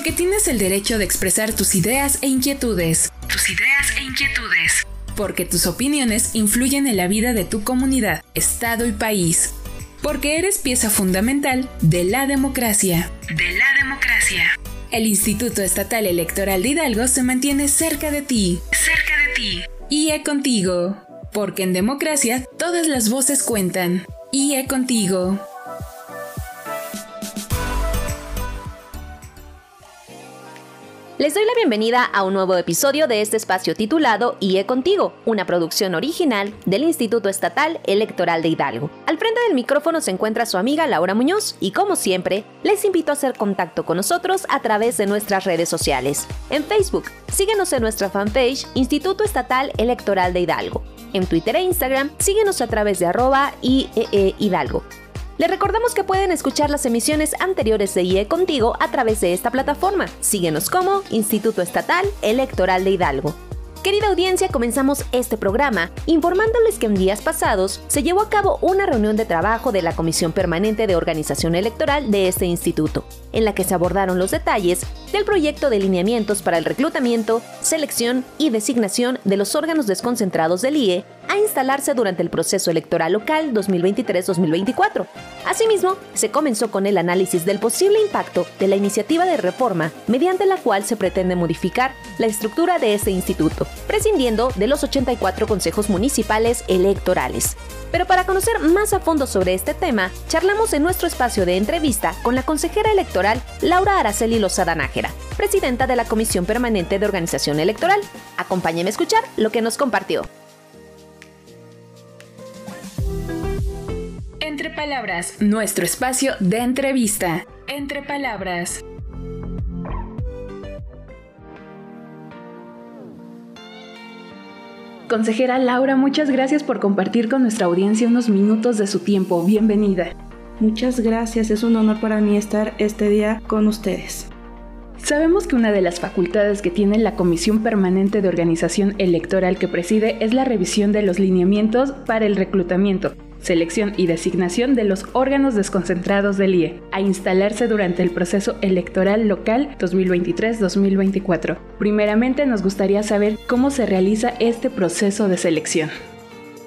Porque tienes el derecho de expresar tus ideas e inquietudes. Tus ideas e inquietudes. Porque tus opiniones influyen en la vida de tu comunidad, estado y país. Porque eres pieza fundamental de la democracia. De la democracia. El Instituto Estatal Electoral de Hidalgo se mantiene cerca de ti. Cerca de ti. IE contigo. Porque en democracia todas las voces cuentan. IE contigo. Les doy la bienvenida a un nuevo episodio de este espacio titulado IE Contigo, una producción original del Instituto Estatal Electoral de Hidalgo. Al frente del micrófono se encuentra su amiga Laura Muñoz y como siempre, les invito a hacer contacto con nosotros a través de nuestras redes sociales. En Facebook, síguenos en nuestra fanpage Instituto Estatal Electoral de Hidalgo. En Twitter e Instagram, síguenos a través de arroba IEE Hidalgo. Les recordamos que pueden escuchar las emisiones anteriores de IE Contigo a través de esta plataforma. Síguenos como Instituto Estatal Electoral de Hidalgo. Querida audiencia, comenzamos este programa informándoles que en días pasados se llevó a cabo una reunión de trabajo de la Comisión Permanente de Organización Electoral de este instituto, en la que se abordaron los detalles del proyecto de lineamientos para el reclutamiento, selección y designación de los órganos desconcentrados del IE a instalarse durante el proceso electoral local 2023-2024. Asimismo, se comenzó con el análisis del posible impacto de la iniciativa de reforma mediante la cual se pretende modificar la estructura de este instituto, prescindiendo de los 84 consejos municipales electorales. Pero para conocer más a fondo sobre este tema, charlamos en nuestro espacio de entrevista con la consejera electoral Laura Araceli Lozada Nájera, presidenta de la Comisión Permanente de Organización Electoral. Acompáñenme a escuchar lo que nos compartió. Palabras, nuestro espacio de entrevista. Entre Palabras. Consejera Laura, muchas gracias por compartir con nuestra audiencia unos minutos de su tiempo. Bienvenida. Muchas gracias, es un honor para mí estar este día con ustedes. Sabemos que una de las facultades que tiene la Comisión Permanente de Organización Electoral que preside es la revisión de los lineamientos para el reclutamiento, selección y designación de los órganos desconcentrados del IE, a instalarse durante el proceso electoral local 2023-2024. Primeramente nos gustaría saber cómo se realiza este proceso de selección.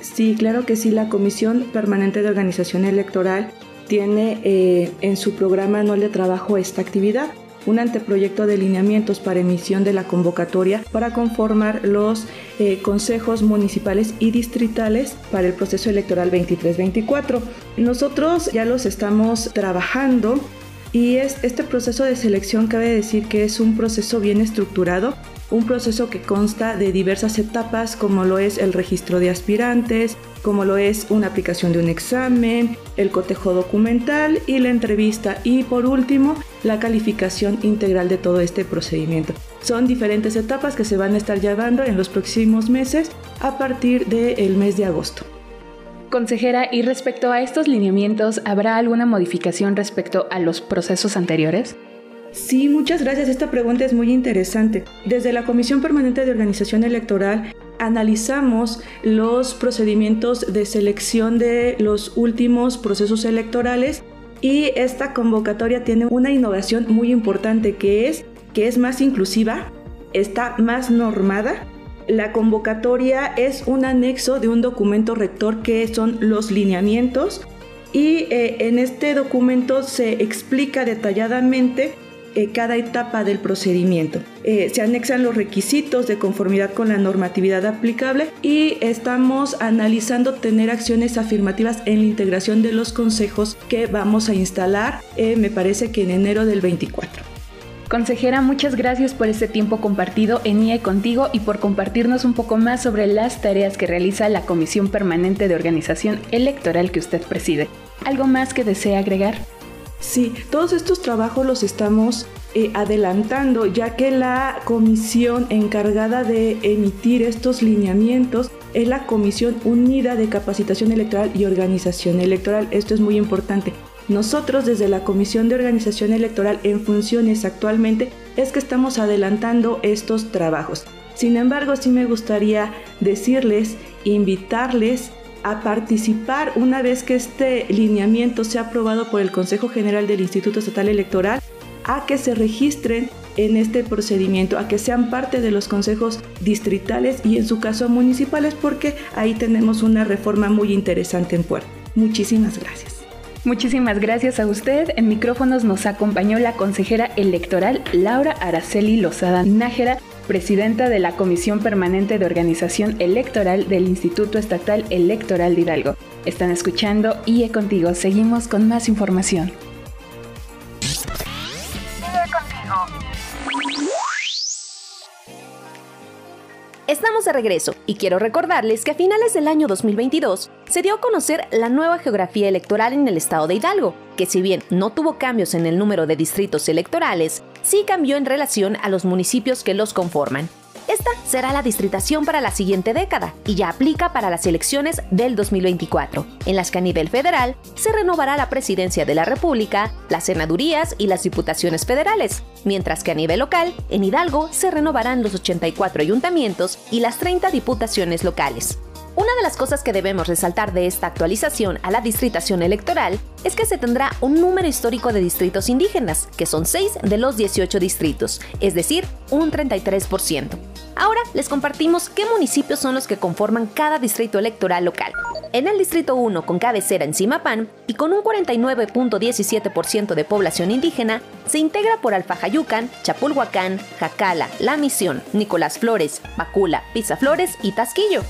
Sí, claro que sí, la Comisión Permanente de Organización Electoral tiene eh, en su programa anual de trabajo esta actividad un anteproyecto de lineamientos para emisión de la convocatoria para conformar los eh, consejos municipales y distritales para el proceso electoral 23-24. Nosotros ya los estamos trabajando y es, este proceso de selección cabe decir que es un proceso bien estructurado un proceso que consta de diversas etapas como lo es el registro de aspirantes, como lo es una aplicación de un examen, el cotejo documental y la entrevista y por último la calificación integral de todo este procedimiento. Son diferentes etapas que se van a estar llevando en los próximos meses a partir del mes de agosto. Consejera, y respecto a estos lineamientos, ¿habrá alguna modificación respecto a los procesos anteriores? Sí, muchas gracias. Esta pregunta es muy interesante. Desde la Comisión Permanente de Organización Electoral analizamos los procedimientos de selección de los últimos procesos electorales y esta convocatoria tiene una innovación muy importante que es que es más inclusiva, está más normada. La convocatoria es un anexo de un documento rector que son los lineamientos y eh, en este documento se explica detalladamente eh, cada etapa del procedimiento. Eh, se anexan los requisitos de conformidad con la normatividad aplicable y estamos analizando tener acciones afirmativas en la integración de los consejos que vamos a instalar, eh, me parece que en enero del 24. Consejera, muchas gracias por este tiempo compartido en IE contigo y por compartirnos un poco más sobre las tareas que realiza la Comisión Permanente de Organización Electoral que usted preside. ¿Algo más que desea agregar? Sí, todos estos trabajos los estamos eh, adelantando, ya que la comisión encargada de emitir estos lineamientos es la Comisión Unida de Capacitación Electoral y Organización Electoral. Esto es muy importante. Nosotros desde la Comisión de Organización Electoral en funciones actualmente es que estamos adelantando estos trabajos. Sin embargo, sí me gustaría decirles, invitarles a participar una vez que este lineamiento sea aprobado por el Consejo General del Instituto Estatal Electoral a que se registren en este procedimiento, a que sean parte de los consejos distritales y en su caso municipales, porque ahí tenemos una reforma muy interesante en puerto. Muchísimas gracias. Muchísimas gracias a usted. En micrófonos nos acompañó la consejera electoral Laura Araceli Lozada Nájera, presidenta de la Comisión Permanente de Organización Electoral del Instituto Estatal Electoral de Hidalgo. Están escuchando IE Contigo. Seguimos con más información. Estamos de regreso y quiero recordarles que a finales del año 2022 se dio a conocer la nueva geografía electoral en el estado de Hidalgo, que si bien no tuvo cambios en el número de distritos electorales, sí cambió en relación a los municipios que los conforman. Esta será la distritación para la siguiente década y ya aplica para las elecciones del 2024, en las que a nivel federal se renovará la presidencia de la República, las senadurías y las diputaciones federales, mientras que a nivel local, en Hidalgo se renovarán los 84 ayuntamientos y las 30 diputaciones locales. Una de las cosas que debemos resaltar de esta actualización a la distritación electoral es que se tendrá un número histórico de distritos indígenas, que son 6 de los 18 distritos, es decir, un 33%. Ahora les compartimos qué municipios son los que conforman cada distrito electoral local. En el Distrito 1, con cabecera en Simapán y con un 49.17% de población indígena, se integra por Alfajayucan, Chapulhuacán, Jacala, La Misión, Nicolás Flores, Bacula, Flores y Tasquillo.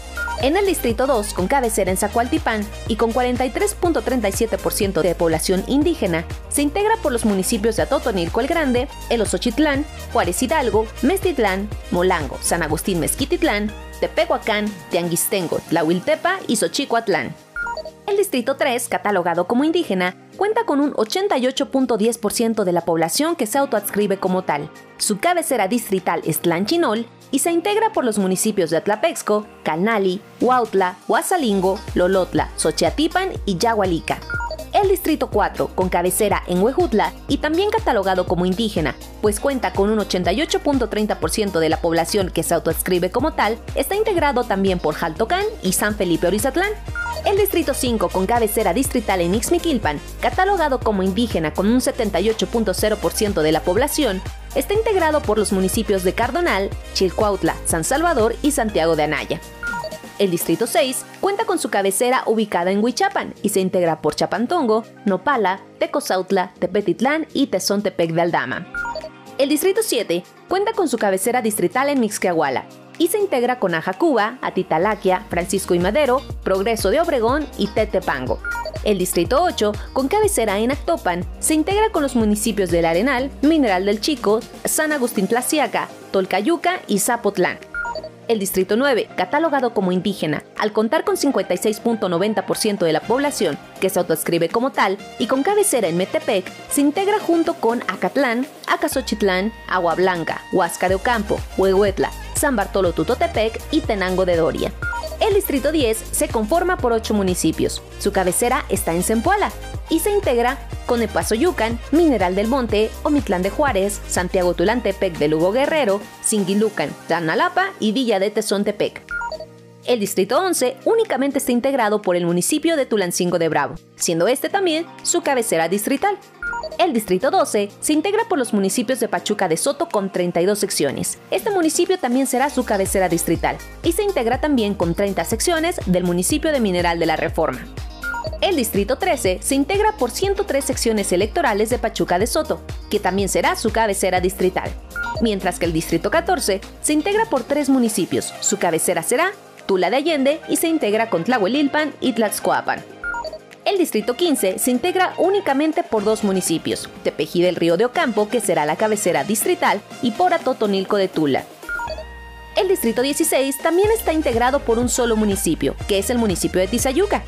En el Distrito 2, con cabecera en Zacualtipán y con 43.37% de población indígena, se integra por los municipios de Atotonilco el Grande, El Osochitlán, Juárez Hidalgo, Mestitlán, Molango, San Agustín Mezquititlán, Tepehuacán, Tianguistengo, Tlahuiltepa y Xochicoatlán. El Distrito 3, catalogado como indígena, cuenta con un 88.10% de la población que se autoadscribe como tal. Su cabecera distrital es Tlanchinol y se integra por los municipios de Atlapexco, Calnali, Huautla, Huasalingo, Lolotla, Xochiatipan y Yagualica. El Distrito 4, con cabecera en Huejutla y también catalogado como indígena, pues cuenta con un 88.30% de la población que se autoescribe como tal, está integrado también por Jaltocán y San Felipe Orizatlán. El Distrito 5, con cabecera distrital en Ixmiquilpan, catalogado como indígena con un 78.0% de la población, está integrado por los municipios de Cardonal, Chilcuautla, San Salvador y Santiago de Anaya. El Distrito 6 cuenta con su cabecera ubicada en Huichapan y se integra por Chapantongo, Nopala, Tecozautla, Tepetitlán y Tezontepec de Aldama. El Distrito 7 cuenta con su cabecera distrital en Mixquiahuala y se integra con Ajacuba, Atitalaquia, Francisco y Madero, Progreso de Obregón y Tetepango. El Distrito 8, con cabecera en Actopan, se integra con los municipios del Arenal, Mineral del Chico, San Agustín Tlaciaca, Tolcayuca y Zapotlán. El Distrito 9, catalogado como indígena, al contar con 56.90% de la población que se autoescribe como tal y con cabecera en Metepec, se integra junto con Acatlán, Acasochitlán, Agua Blanca, Huasca de Ocampo, Huehuetla, San Bartolo Tutotepec y Tenango de Doria. El Distrito 10 se conforma por 8 municipios. Su cabecera está en Zempoala y se integra con Epazoyucan, Mineral del Monte, Omitlán de Juárez, Santiago Tulantepec de Lugo Guerrero, Singilucan, Tanalapa y Villa de Tezontepec. El Distrito 11 únicamente está integrado por el municipio de Tulancingo de Bravo, siendo este también su cabecera distrital. El Distrito 12 se integra por los municipios de Pachuca de Soto con 32 secciones. Este municipio también será su cabecera distrital y se integra también con 30 secciones del municipio de Mineral de la Reforma. El Distrito 13 se integra por 103 secciones electorales de Pachuca de Soto, que también será su cabecera distrital. Mientras que el Distrito 14 se integra por tres municipios, su cabecera será Tula de Allende y se integra con Tlahuelilpan y Tlaxcoapan. El Distrito 15 se integra únicamente por dos municipios, Tepejí del Río de Ocampo, que será la cabecera distrital, y por Atotonilco de Tula. El Distrito 16 también está integrado por un solo municipio, que es el municipio de Tizayuca.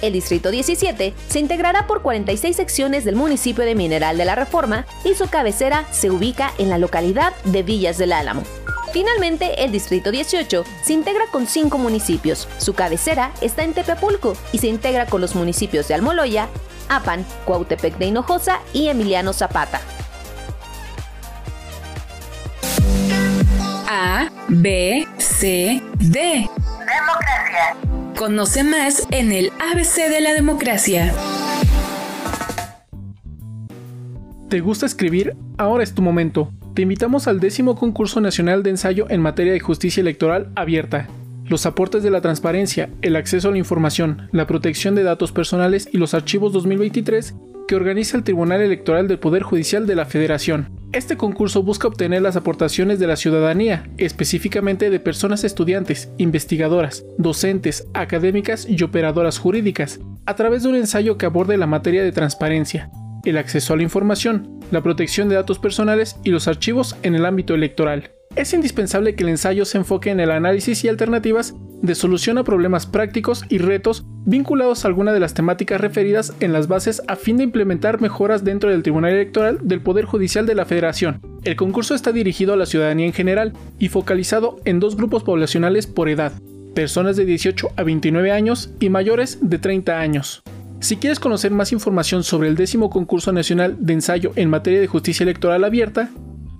El Distrito 17 se integrará por 46 secciones del municipio de Mineral de la Reforma y su cabecera se ubica en la localidad de Villas del Álamo. Finalmente, el Distrito 18 se integra con cinco municipios. Su cabecera está en Tepepulco y se integra con los municipios de Almoloya, Apan, Cuautepec de Hinojosa y Emiliano Zapata. A, B, C, D. Democracia. Conoce más en el ABC de la democracia. ¿Te gusta escribir? Ahora es tu momento. Te invitamos al décimo concurso nacional de ensayo en materia de justicia electoral abierta. Los aportes de la transparencia, el acceso a la información, la protección de datos personales y los archivos 2023 que organiza el Tribunal Electoral del Poder Judicial de la Federación. Este concurso busca obtener las aportaciones de la ciudadanía, específicamente de personas estudiantes, investigadoras, docentes, académicas y operadoras jurídicas, a través de un ensayo que aborde la materia de transparencia, el acceso a la información, la protección de datos personales y los archivos en el ámbito electoral. Es indispensable que el ensayo se enfoque en el análisis y alternativas de solución a problemas prácticos y retos vinculados a alguna de las temáticas referidas en las bases a fin de implementar mejoras dentro del Tribunal Electoral del Poder Judicial de la Federación. El concurso está dirigido a la ciudadanía en general y focalizado en dos grupos poblacionales por edad, personas de 18 a 29 años y mayores de 30 años. Si quieres conocer más información sobre el décimo concurso nacional de ensayo en materia de justicia electoral abierta,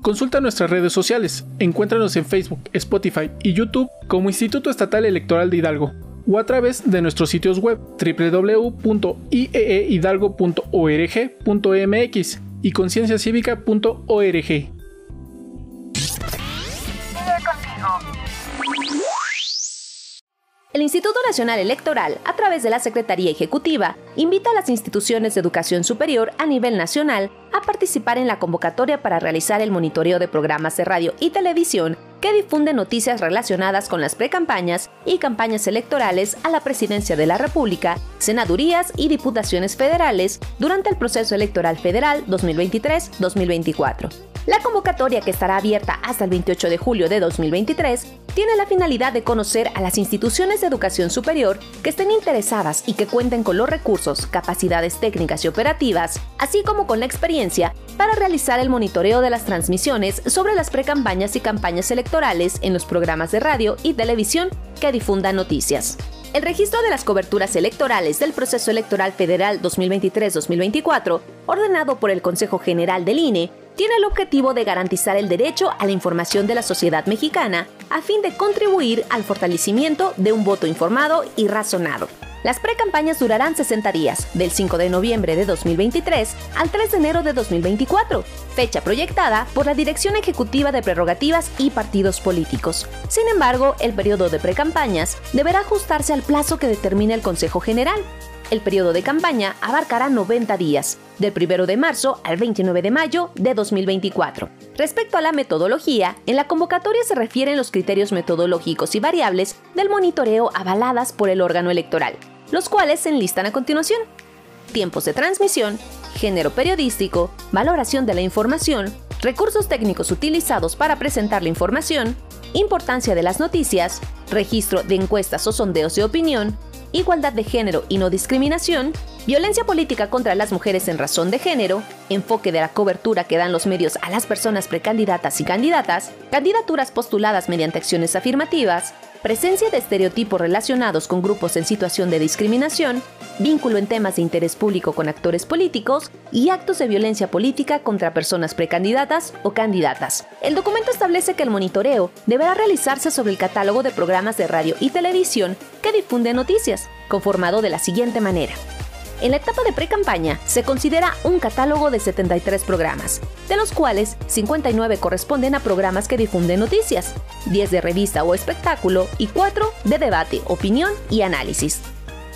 consulta nuestras redes sociales. Encuéntranos en Facebook, Spotify y YouTube como Instituto Estatal Electoral de Hidalgo o a través de nuestros sitios web www.ieehidalgo.org.mx y concienciacívica.org. El Instituto Nacional Electoral, a través de la Secretaría Ejecutiva, invita a las instituciones de educación superior a nivel nacional a participar en la convocatoria para realizar el monitoreo de programas de radio y televisión que difunden noticias relacionadas con las precampañas y campañas electorales a la presidencia de la República, senadurías y diputaciones federales durante el proceso electoral federal 2023-2024. La convocatoria, que estará abierta hasta el 28 de julio de 2023, tiene la finalidad de conocer a las instituciones de educación superior que estén interesadas y que cuenten con los recursos, capacidades técnicas y operativas, así como con la experiencia para realizar el monitoreo de las transmisiones sobre las precampañas y campañas electorales en los programas de radio y televisión que difundan noticias. El registro de las coberturas electorales del proceso electoral federal 2023-2024, ordenado por el Consejo General del INE, tiene el objetivo de garantizar el derecho a la información de la sociedad mexicana a fin de contribuir al fortalecimiento de un voto informado y razonado. Las precampañas durarán 60 días, del 5 de noviembre de 2023 al 3 de enero de 2024, fecha proyectada por la Dirección Ejecutiva de Prerrogativas y Partidos Políticos. Sin embargo, el periodo de precampañas deberá ajustarse al plazo que determina el Consejo General, el periodo de campaña abarcará 90 días, del 1 de marzo al 29 de mayo de 2024. Respecto a la metodología, en la convocatoria se refieren los criterios metodológicos y variables del monitoreo avaladas por el órgano electoral, los cuales se enlistan a continuación. Tiempos de transmisión, género periodístico, valoración de la información, recursos técnicos utilizados para presentar la información, importancia de las noticias, registro de encuestas o sondeos de opinión, igualdad de género y no discriminación, violencia política contra las mujeres en razón de género, enfoque de la cobertura que dan los medios a las personas precandidatas y candidatas, candidaturas postuladas mediante acciones afirmativas, presencia de estereotipos relacionados con grupos en situación de discriminación, vínculo en temas de interés público con actores políticos y actos de violencia política contra personas precandidatas o candidatas. El documento establece que el monitoreo deberá realizarse sobre el catálogo de programas de radio y televisión que difunden noticias, conformado de la siguiente manera. En la etapa de pre-campaña se considera un catálogo de 73 programas, de los cuales 59 corresponden a programas que difunden noticias, 10 de revista o espectáculo y 4 de debate, opinión y análisis.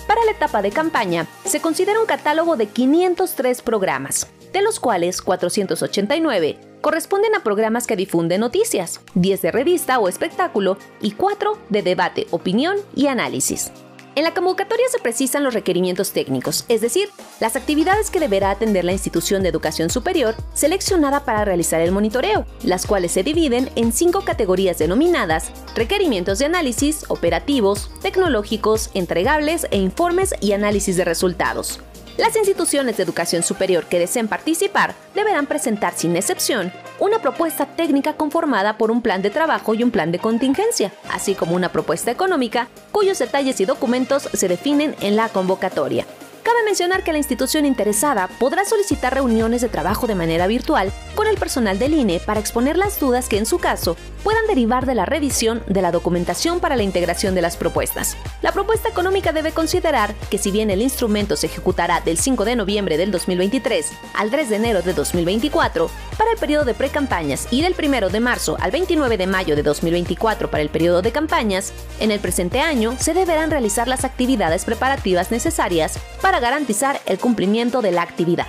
Para la etapa de campaña se considera un catálogo de 503 programas, de los cuales 489 corresponden a programas que difunden noticias, 10 de revista o espectáculo y 4 de debate, opinión y análisis. En la convocatoria se precisan los requerimientos técnicos, es decir, las actividades que deberá atender la institución de educación superior seleccionada para realizar el monitoreo, las cuales se dividen en cinco categorías denominadas requerimientos de análisis, operativos, tecnológicos, entregables e informes y análisis de resultados. Las instituciones de educación superior que deseen participar deberán presentar sin excepción una propuesta técnica conformada por un plan de trabajo y un plan de contingencia, así como una propuesta económica cuyos detalles y documentos se definen en la convocatoria. Cabe mencionar que la institución interesada podrá solicitar reuniones de trabajo de manera virtual con el personal del INE para exponer las dudas que en su caso puedan derivar de la revisión de la documentación para la integración de las propuestas. La propuesta económica debe considerar que si bien el instrumento se ejecutará del 5 de noviembre del 2023 al 3 de enero de 2024 para el periodo de precampañas y del 1 de marzo al 29 de mayo de 2024 para el periodo de campañas, en el presente año se deberán realizar las actividades preparativas necesarias para garantizar el cumplimiento de la actividad.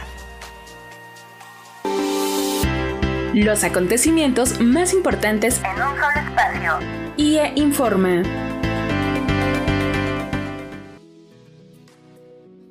Los acontecimientos más importantes en un solo espacio. IE Informa.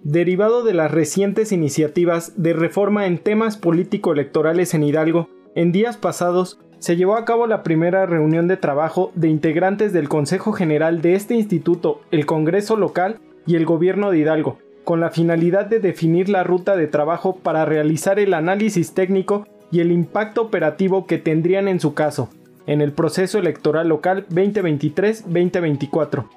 Derivado de las recientes iniciativas de reforma en temas político-electorales en Hidalgo, en días pasados se llevó a cabo la primera reunión de trabajo de integrantes del Consejo General de este instituto, el Congreso Local y el Gobierno de Hidalgo, con la finalidad de definir la ruta de trabajo para realizar el análisis técnico y el impacto operativo que tendrían en su caso, en el proceso electoral local 2023-2024.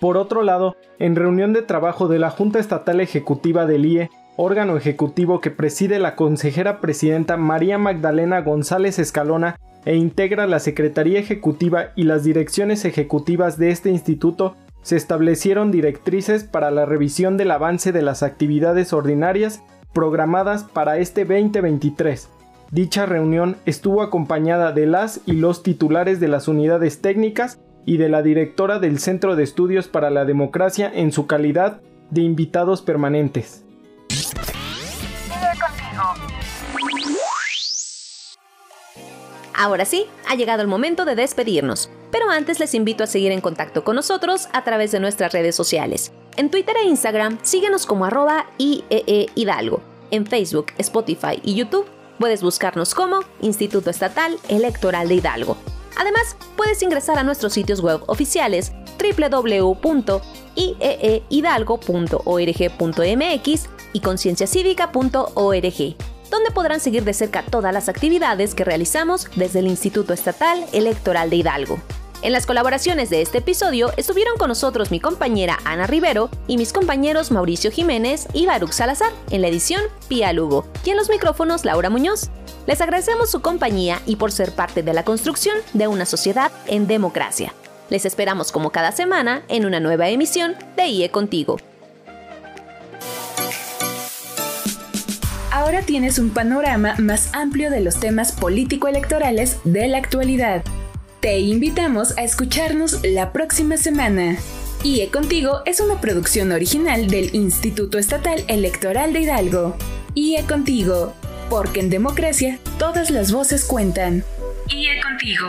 Por otro lado, en reunión de trabajo de la Junta Estatal Ejecutiva del IE, órgano ejecutivo que preside la consejera presidenta María Magdalena González Escalona e integra la Secretaría Ejecutiva y las direcciones ejecutivas de este instituto, se establecieron directrices para la revisión del avance de las actividades ordinarias programadas para este 2023, Dicha reunión estuvo acompañada de las y los titulares de las unidades técnicas y de la directora del Centro de Estudios para la Democracia en su calidad de invitados permanentes. Ahora sí, ha llegado el momento de despedirnos, pero antes les invito a seguir en contacto con nosotros a través de nuestras redes sociales. En Twitter e Instagram, síguenos como arroba IEE Hidalgo. En Facebook, Spotify y YouTube Puedes buscarnos como Instituto Estatal Electoral de Hidalgo. Además, puedes ingresar a nuestros sitios web oficiales www.ieehidalgo.org.mx y concienciacívica.org, donde podrán seguir de cerca todas las actividades que realizamos desde el Instituto Estatal Electoral de Hidalgo. En las colaboraciones de este episodio estuvieron con nosotros mi compañera Ana Rivero y mis compañeros Mauricio Jiménez y Baruch Salazar, en la edición Pía Lugo, y en los micrófonos Laura Muñoz. Les agradecemos su compañía y por ser parte de la construcción de una sociedad en democracia. Les esperamos como cada semana en una nueva emisión de IE Contigo. Ahora tienes un panorama más amplio de los temas político-electorales de la actualidad. Te invitamos a escucharnos la próxima semana. IE Contigo es una producción original del Instituto Estatal Electoral de Hidalgo. IE Contigo, porque en democracia todas las voces cuentan. IE Contigo.